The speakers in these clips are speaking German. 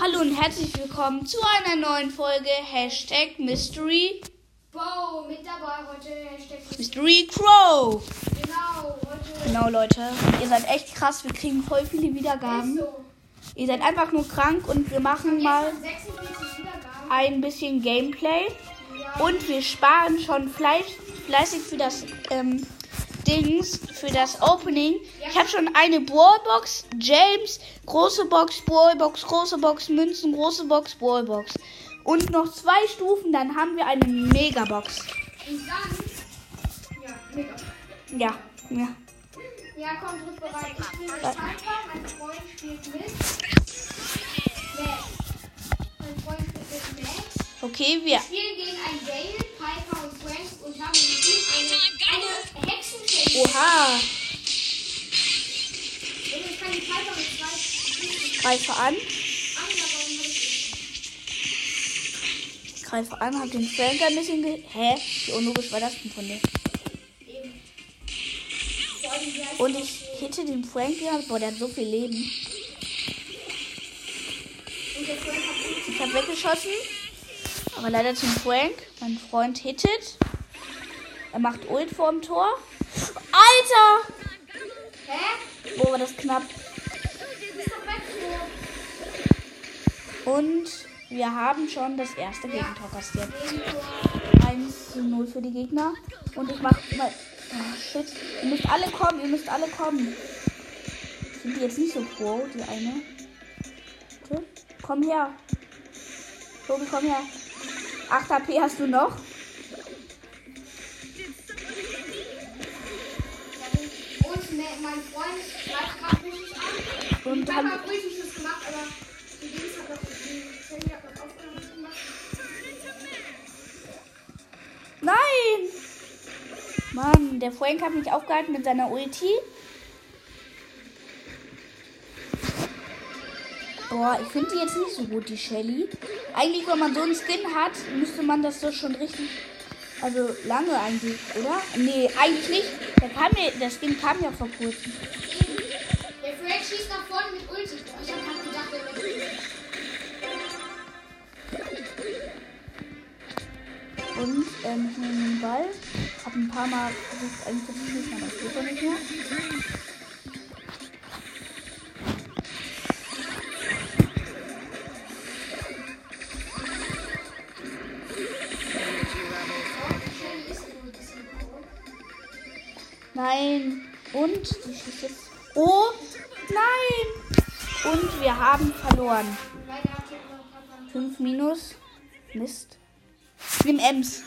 Hallo und herzlich willkommen zu einer neuen Folge Hashtag Mystery Wow, mit dabei heute Hashtag Mystery Crow. Genau, heute Genau Leute, ihr seid echt krass, wir kriegen voll viele Wiedergaben. so. Ihr seid einfach nur krank und wir machen mal Gestern 46 Wiedergaben. ein bisschen Gameplay Ja, und wir sparen schon fleiß, fleißig für das ähm, Dings, für das Opening. Ich habe schon eine Brawlbox, James, große Box, Brawlbox, große Box, Münzen, große Box, Brawlbox. Und noch zwei Stufen, dann haben wir eine Megabox. und dann. Ja, mega. Ja, ja. Ja, komm, drück bereit. Ich spiele mit Piper, mein Freund spielt mit. Max. Mein Freund spielt mit Max. Okay, wir. Wir spielen gegen ein Gale, Piper und Frank und haben im Team eine, eine. Oha, greife an. Greife an, hab den Frank ein bisschen ge... Hä? Wie unlogisch war das denn von dir? Und ich hitte den Frank ja. Boah, der hat so viel Leben. Ich hab weggeschossen. Aber leider zum Frank. Mein Freund hittet. Er macht Ult vorm Tor. Alter! Hä? Boah, war das knapp. Und wir haben schon das erste Gegentor kassiert. Gegentor. 1 zu 0 für die Gegner. Und ich mach mal. Oh, shit. Ihr müsst alle kommen, ihr müsst alle kommen. Sind die jetzt nicht so pro, die eine? Bitte? Komm her. Tobi, komm her. 8 HP hast du noch? Mein Freund greift gerade richtig an. Und Ich dann- habe richtig was gemacht, aber die Dings hat noch, die Sandy hat noch Aufgaben gemacht. Nein! Mann, der Frank hat mich aufgehalten mit seiner Ulti. Boah, ich finde die jetzt nicht so gut, die Shelly. Eigentlich, wenn man so einen Skin hat, müsste man das doch schon richtig. Also lange eigentlich, oder? Nee, eigentlich nicht. Der, kam mir, der Skin kam ja vor kurzem. Der Frank schießt nach vorne mit Ulti. Ich habe halt gedacht, der wird Und ähm, ich nehme den Ball. Hab ein paar Mal versucht, eigentlich zu schießen, aber das geht doch nicht mehr. Und die. Oh, nein. Und wir haben verloren. Leider hat er noch Papa. 5 minus. Mist. Nimm Ems.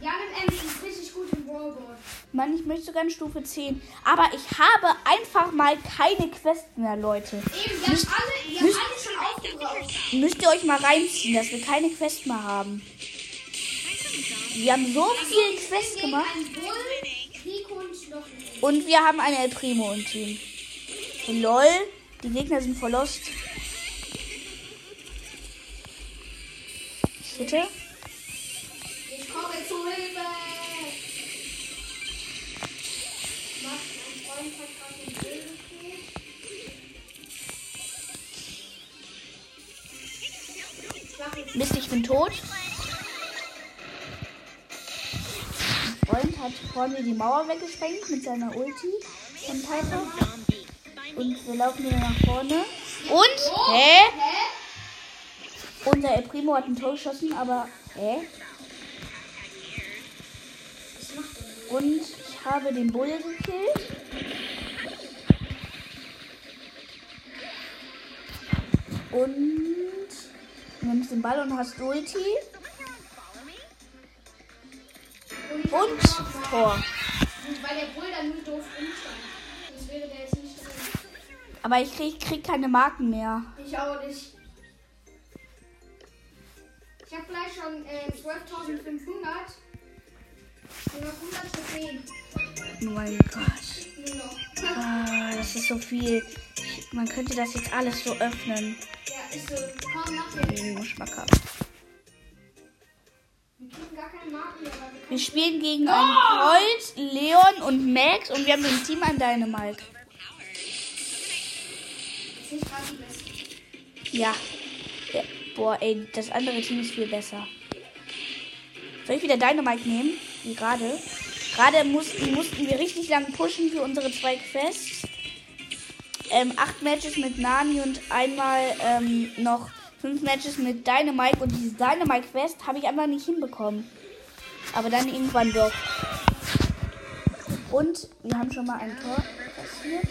Ja, mit M ist richtig gut im Wallboard. Mann, ich möchte sogar eine Stufe 10. Aber ich habe einfach mal keine Quest mehr, Leute. Eben, wir haben alle, wir haben müsst- alle schon aufgebraucht. Müsst ihr euch mal reinziehen, dass wir keine Quest mehr haben. Wir haben so viel Quest Gegen gemacht. Einen und einen. Wir haben eine El Primo im Team. Lol, die Gegner sind voll lost. Bitte? Ich komme zu Hilfe! Mist, ich bin tot. Hat vorne die Mauer weggesprengt mit seiner Ulti von Piper. Und wir laufen wieder nach vorne. Und? Hä? Hä? Unser El Primo hat ein Tor geschossen, aber. Hä? Und ich habe den Bull gekillt. Und du nimmst den Ball und hast Ulti. Nicht drin. Aber ich krieg, krieg keine Marken mehr. Ich auch nicht. Ich habe gleich schon äh, 12.500. Nur noch 100 Trophäen. Oh mein Gott. Ah, das ist so viel. Ich, man könnte das jetzt alles so öffnen. Ja, ist so. Komm, nach mir. Wir spielen gegen einen Colt, Leon und Max und wir haben im Team einen Dynamite. Ja. ja. Boah, ey, das andere Team ist viel besser. Soll ich wieder Dynamite nehmen? Wie gerade. Gerade mussten, mussten wir richtig lang pushen für unsere zwei Quests. Ähm, acht Matches mit Nani und einmal ähm, noch fünf Matches mit Dynamite. Und diese Dynamite-Quest habe ich einfach nicht hinbekommen. Aber dann irgendwann doch. Und wir haben schon mal ein Tor passiert.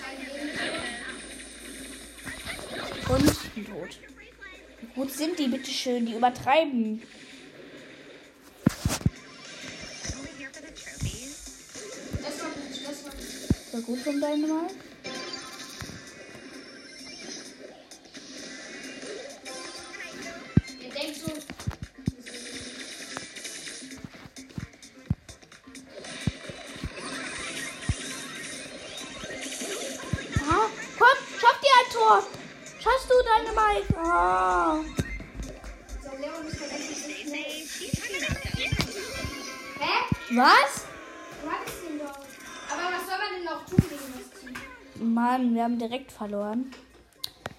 Und ein Tod. Wie gut sind die, bitteschön? Die übertreiben. Das war gut, von Dynamite. Ihr Was? Du hattest ihn doch. Aber was soll man denn noch tun gegen das Team? Mann, wir haben direkt verloren.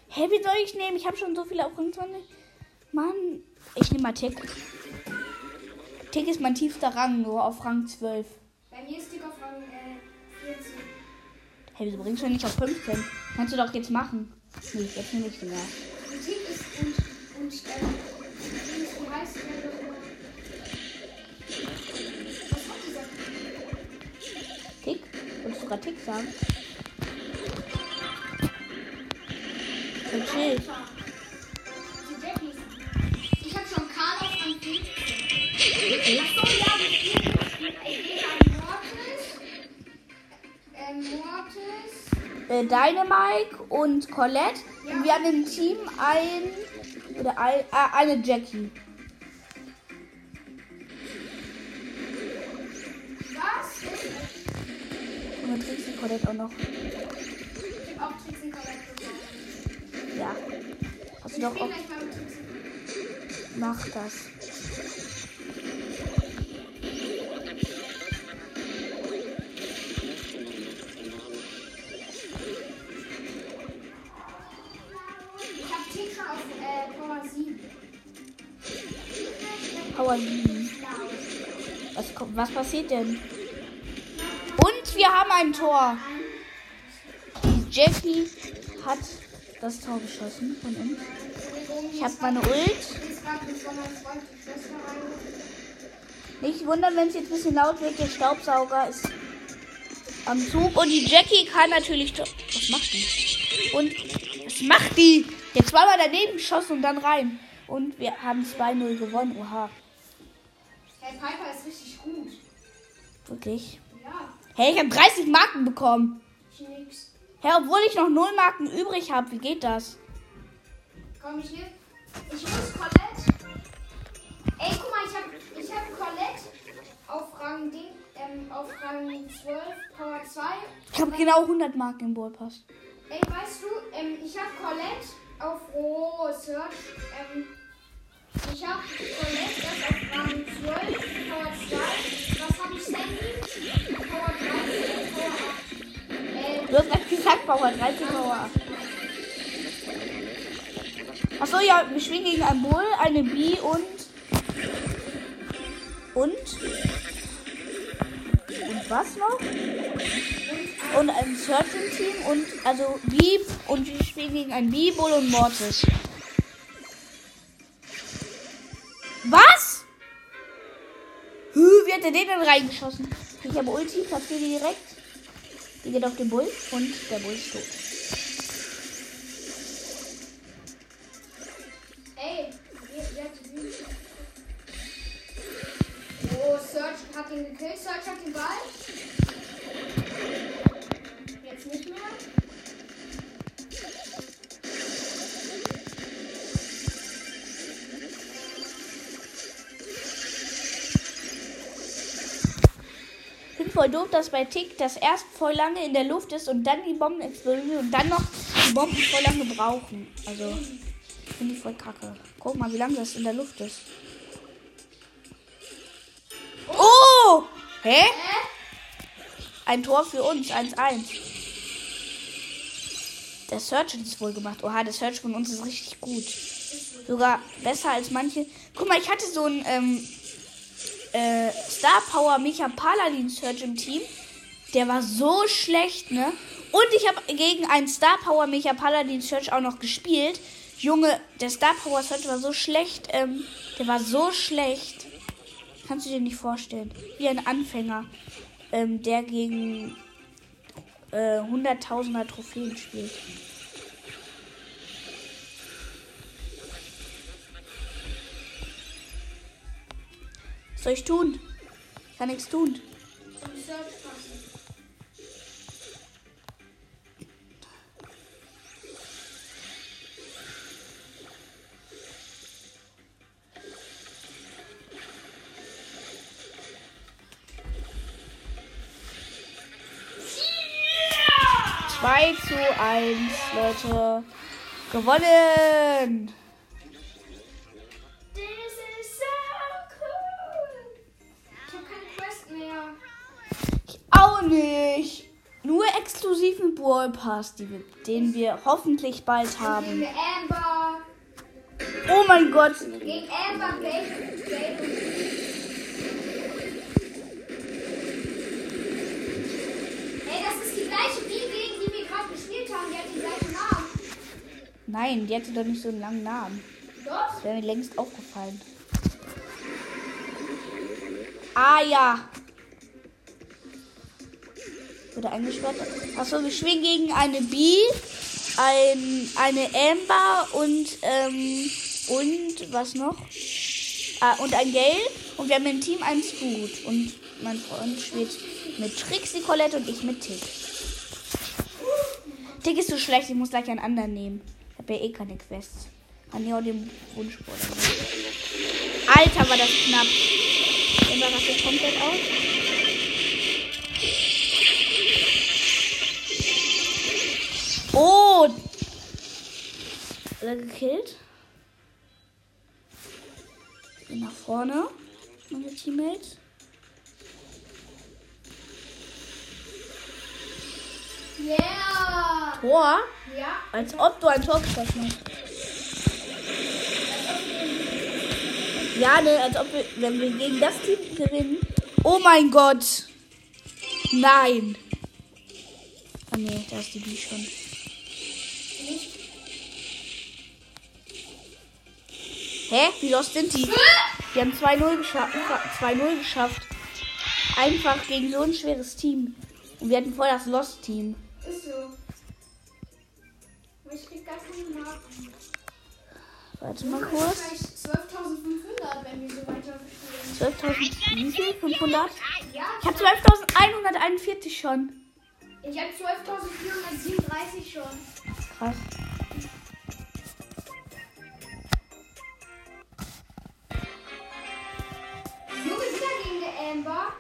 Hä, wie soll ich nehmen? Ich habe schon so viele auf Rang 20. Mann, ich nehme mal Tick. Tick ist mein tiefster Rang, nur auf Rang 12. Bei mir ist Tick auf Rang äh, 14. Hey, wieso bringst du nicht auf 15? Kannst du doch jetzt machen. Nee, jetzt nehme ich ihn mehr. Tick ist und, und Gerade Tick sagen? So chill. Ich hab schon Karl auf 15. Achso, ja, wir spielen. Ich gehe an Mortis. Mortis. Äh, Dynamite und Colette. Und wir haben im Team ein. Oder ein, äh, eine Jackie. Colette auch noch. Ich hab auch Trixie Colette. Ja. Hast du doch auch. Mach das. Power 7. Power 7. Was, was passiert denn? Wir haben ein Tor. Die Jackie hat das Tor geschossen von uns. Ich habe meine Ult. Nicht wundern, wenn es jetzt ein bisschen laut wird. Der Staubsauger ist am Zug. Und die Jackie kann natürlich. Was macht die? Und was macht die? Jetzt zweimal daneben geschossen und dann rein. Und wir haben 2-0 gewonnen. Oha, Hey, Piper ist richtig gut. wirklich. Ja, Hey, ich habe 30 Marken bekommen. ich nix. Hey, obwohl ich noch 0 Marken übrig habe. Wie geht das? Komm, ich nehm. Ich muss Colette. Ey, guck mal, ich hab, ich hab Colette auf Rang Ding, ähm, auf Rang 12, Power 2. Ich habe genau 100 Marken im Ballpass. Ey, weißt du, ähm, ich hab Colette auf Oh, Search, ähm, ich hab Colette erst auf Rang 12, Power 2. Was hab ich Sandy? Du hast gerade gesagt, Power 13, Power 8. Achso, ja, wir spielen gegen ein Bull, eine B und. Und? Und was noch? Und ein Searching-Team und. Also B und wir spielen gegen ein B, Bull und Mortis. Was? Hü, wie hat der den denn reingeschossen? Ich habe Ulti, platziere direkt. Die geht auf den Bull und der Bull ist tot. ey, Bühne? Oh, Search hat ihn gekillt. Search hat den Ball. Voll doof, dass bei Tick das erst voll lange in der Luft ist und dann die Bomben explodieren und dann noch die Bomben voll lange brauchen. Also, finde ich voll kacke. Guck mal, wie lange das in der Luft ist. Oh! Hä? Ein Tor für uns, 1-1. Der Search es wohl gemacht. Oha, der Search von uns ist richtig gut. Ist so. Sogar besser als manche. Guck mal, ich hatte so ein ähm, äh, Star Power Mecha Paladin Search im Team. Der war so schlecht, ne? Und ich habe gegen einen Star Power Mecha Paladin Search auch noch gespielt. Junge, der Star Power Search war so schlecht. Ähm, der war so schlecht. Kannst du dir nicht vorstellen. Wie ein Anfänger, ähm, der gegen äh, hunderttausender Trophäen spielt. Soll ich tun? Ich kann nichts tun. Zwei zu eins, Leute. Gewonnen! Brawl Pass, die wir, den wir hoffentlich bald haben. Oh mein Gott. Gegen Amber. Nein, die hatte doch nicht so einen langen Namen. Doch? Das wäre mir längst aufgefallen. Ah ja. Wurde eingesperrt. Achso, wir schwingen gegen eine B, ein, eine Amber und, ähm, und was noch? Ah, und ein Gale. Und wir haben im Team einen Scoot. Und mein Freund spielt mit Trixie Colette und ich mit Tick. Tick ist so schlecht, ich muss gleich einen anderen nehmen. Ich habe ja eh keine Quests. Kann ja auch den Wunschsport Alter, war das knapp. Immer rastet komplett aus. Hat er gekillt? Bin nach vorne. Meine Teammates. Yeah! Tor? Ja. Als ob du ein Tor geschossen hast. Ja, ne, als ob wir, wenn wir gegen das Team gewinnen. Oh mein Gott. Nein. Ah ne, da ist die B schon. Hä? Wie los sind die? Die haben 2-0 geschafft. 2-0 geschafft. Einfach gegen so ein schweres Team. Und wir hatten voll das Lost-Team. Ist so. Aber ich krieg gar keine Marken. Warte mal kurz. vielleicht 12.500, wenn wir so weiter spielen. 12.000, wie viel? 500? Ja, Ich habe 12.141 schon. ich habe 12.437 schon. Krass. Amber.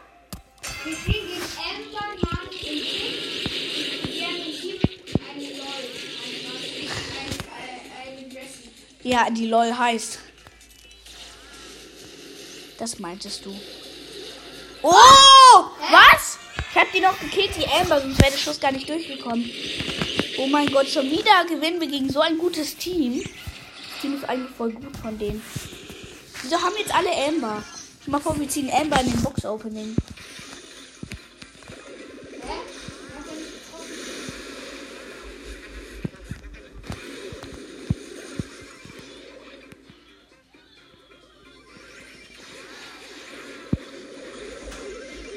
Wir spielen gegen Amber, Mann und Tick. Wir haben im Team eine LOL. Eine, eine, eine Jessie. Ja, die LOL heißt. Das meintest du. Oh! Was? Ich hab die noch gekillt, die Amber, sonst wäre der Schuss gar nicht durchgekommen. Oh mein Gott, schon wieder gewinnen wir gegen so ein gutes Team. Das Team ist eigentlich voll gut von denen. Wieso haben jetzt alle Amber? Ich mal vor, wir ziehen Amber in den Box-Opening.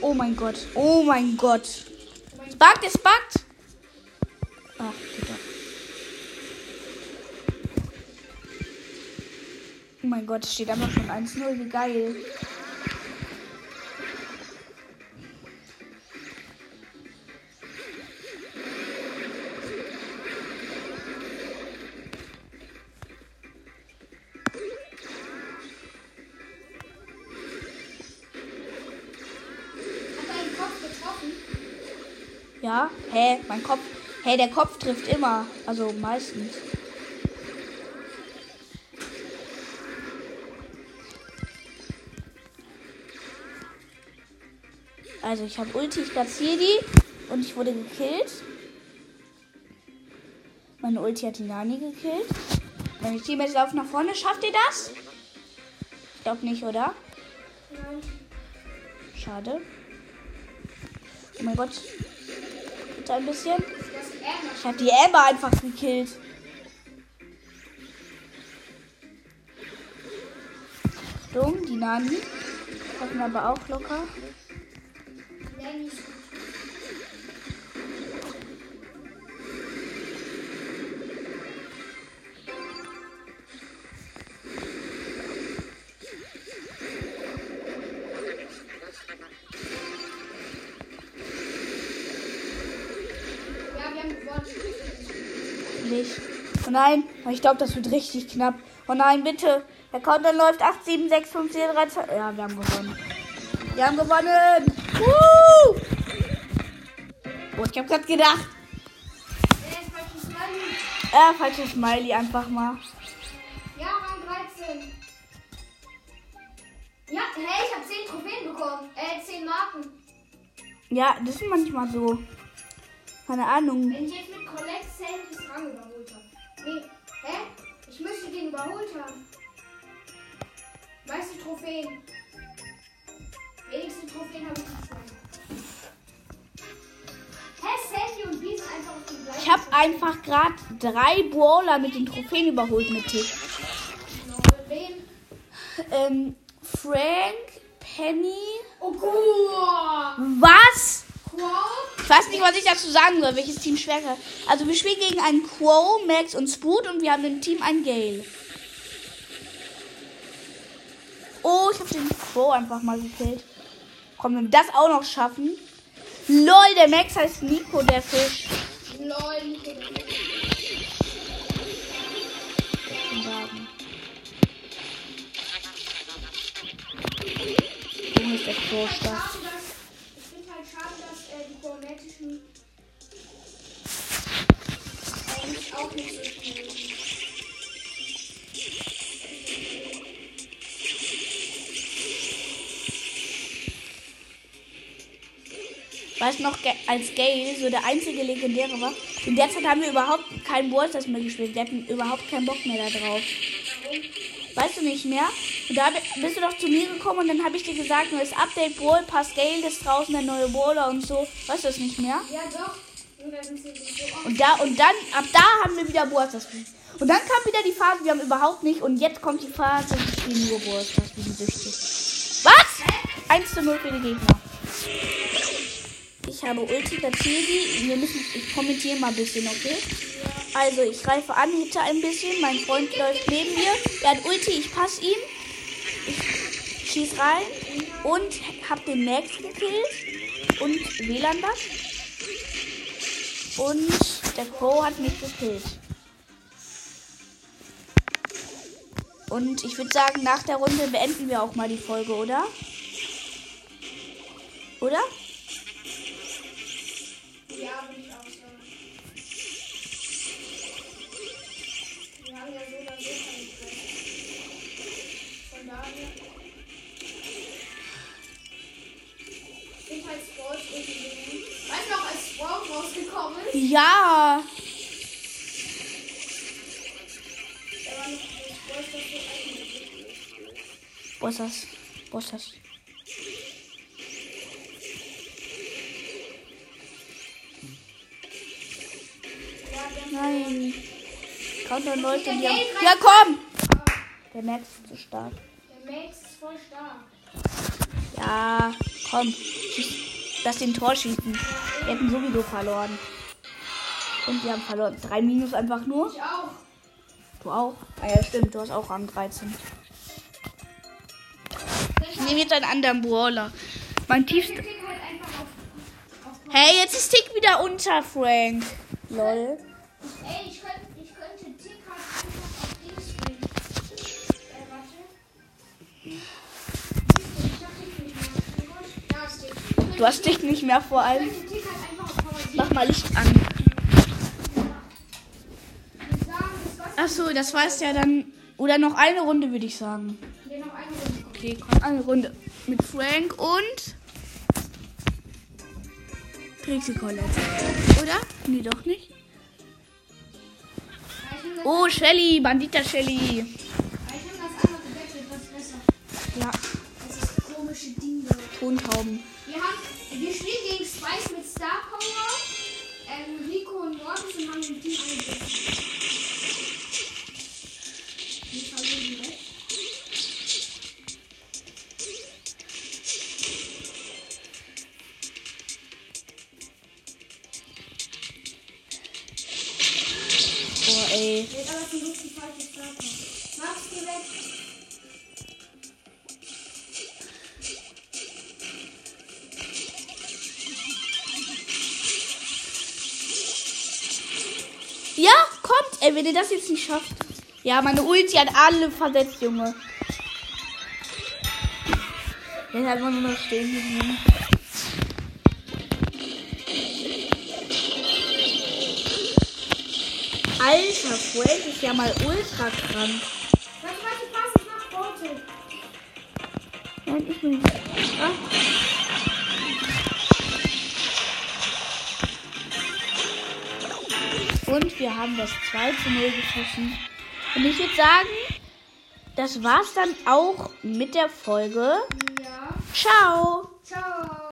Oh mein Gott. Oh mein Gott. Es buggt, es buggt. Ach, doch. Oh mein Gott, es steht einfach schon 1-0. Wie geil. Mein Kopf. Hä, der Kopf trifft immer. Also meistens. Also ich habe Ulti, ich platziere die und ich wurde gekillt. Meine Ulti hat die Nani gekillt. Meine Teammates laufen nach vorne. Schafft ihr das? Ich glaube nicht, oder? Nein. Schade. Oh mein Gott. Bitte ein bisschen. Emma. Ich habe die Amber einfach gekillt. Achtung, die Nani. Treffen aber auch locker. Nein, ich glaube, das wird richtig knapp. Oh nein, bitte. Der Countdown läuft 8, 7, 6, 5, 4, 3, 2. Ja, wir haben gewonnen. Wir haben gewonnen. Woo! Oh, ich habe gerade gedacht. Smiley? Äh, falsches Smiley einfach mal. Ja, Rang 13. Ja, hey, ich habe 10 Trophäen bekommen. Äh, 10 Marken. Ja, das ist manchmal so. Keine Ahnung. Wenn ich jetzt mit Colette überholt haben. Meiste Trophäen. Wenigste Trophäen habe ich nicht. Ich habe einfach gerade drei Brawler mit den Trophäen überholt mit Tick. Wen? Ähm, Frank, Penny. Oh, Gott. Was? Quo? Ich weiß nicht, was ich dazu sagen soll, welches Team schwerer. Also wir spielen gegen einen Quo, Max und Spoot und wir haben im Team einen Gale. Oh, ich habe den Quo einfach mal gekillt. Komm, wenn wir das auch noch schaffen. Lol, der Max heißt Nico, der Fisch. Lol, Nico. Junge, ist der Quo stark. Ich finde halt schade, dass äh, die koreanischen eigentlich auch nicht so Weißt du noch, als Gale so der einzige Legendäre war? In der Zeit haben wir überhaupt keinen Ballstars mehr gespielt. Wir hatten überhaupt keinen Bock mehr da drauf. Weißt du nicht mehr? Und da bi- bist du doch zu mir gekommen und dann habe ich dir gesagt, neues Update, Brawl Pass Gale ist draußen, der neue Brawler und so. Weißt du das nicht mehr? Ja, doch. Sind. Und da und dann, ab da haben wir wieder Ballstars gespielt. Und dann kam wieder die Phase, wir haben überhaupt nicht. Und jetzt kommt die Phase, wir spielen nur Ballstars, wie die süchtig. Was? 1 zu 0 für die Gegner. Ich habe Ulti, platziere die. Wir müssen, ich kommentiere mal ein bisschen, okay? Also, ich greife an, hitte ein bisschen. Mein Freund läuft neben mir. Er hat Ulti, ich passe ihm. Ich schieß rein und hab den Max gekillt. Und WLAN das. Und der Crow hat mich gekillt. Und ich würde sagen, nach der Runde beenden wir auch mal die Folge, oder? Oder? Ja, der Nein. Countdown läuft und die haben... Ja, komm! Der Max ist zu stark. Der Max ist voll stark. Ja, komm. Lass den Tor schießen. Wir hätten sowieso verloren. Und wir haben verloren. Drei Minus einfach nur. Ich auch. Du auch? Ah ja, stimmt. Du hast auch Rang 13. Ich nehme jetzt einen anderen Brawler. Mein tiefster... Hey, jetzt ist Tick wieder unter, Frank. Lol. Ey, ich könnte, ich könnte Tick halt einfach auf Dings spielen. Äh, warte. Du hast Tick nicht mehr vor allem. halt Mach 7 mal Licht an. sagen. Das war's. Achso, das war's ja dann. Oder noch eine Runde, würde ich sagen. Hier noch eine Runde. Okay, komm, eine Runde. Mit Frank und. Trixie Colette. Oder? Nee, doch nicht. Ja, Oh, Shelly, Bandita Shelly. Ja, Das ist komische Dinge. Tontauben. Ja, kommt. Ey, wenn ihr das jetzt nicht schafft. Ja, meine Ulti hat alle versetzt, Junge. Jetzt hat man nur noch stehen geblieben. Alter, Frank ist ja mal ultra krank. Nein, ich bin. Ah. Und wir haben das 2 zu 0 geschossen. Und ich würde sagen, das war's dann auch mit der Folge. Ja. Ciao! Ciao.